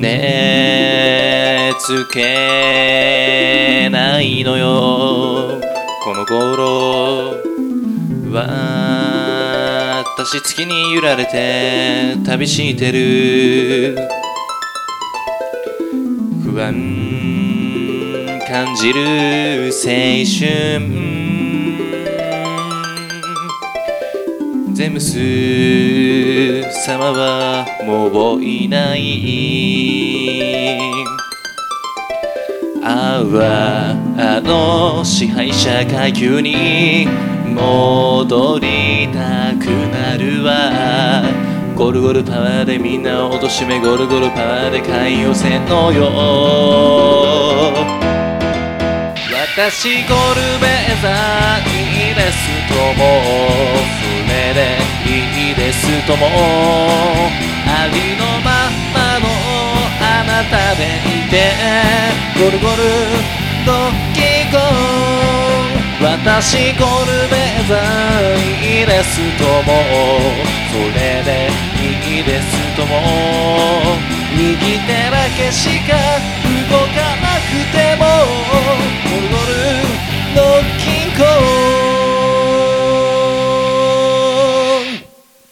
ねつけないのよ。この頃私月に揺られて旅してる。不安感じる青春。ゼムス様はもういない。あああの支配者階級に戻りたくなるわ。ゴルゴルパワーでみんなを貶めゴルゴルパワーで買い寄せんのよ。私ゴルベザいいですとも。ともありのままのあなたでいてゴルゴルドキゴ私ゴルベザいいですともそれでいいですとも。右手だけしか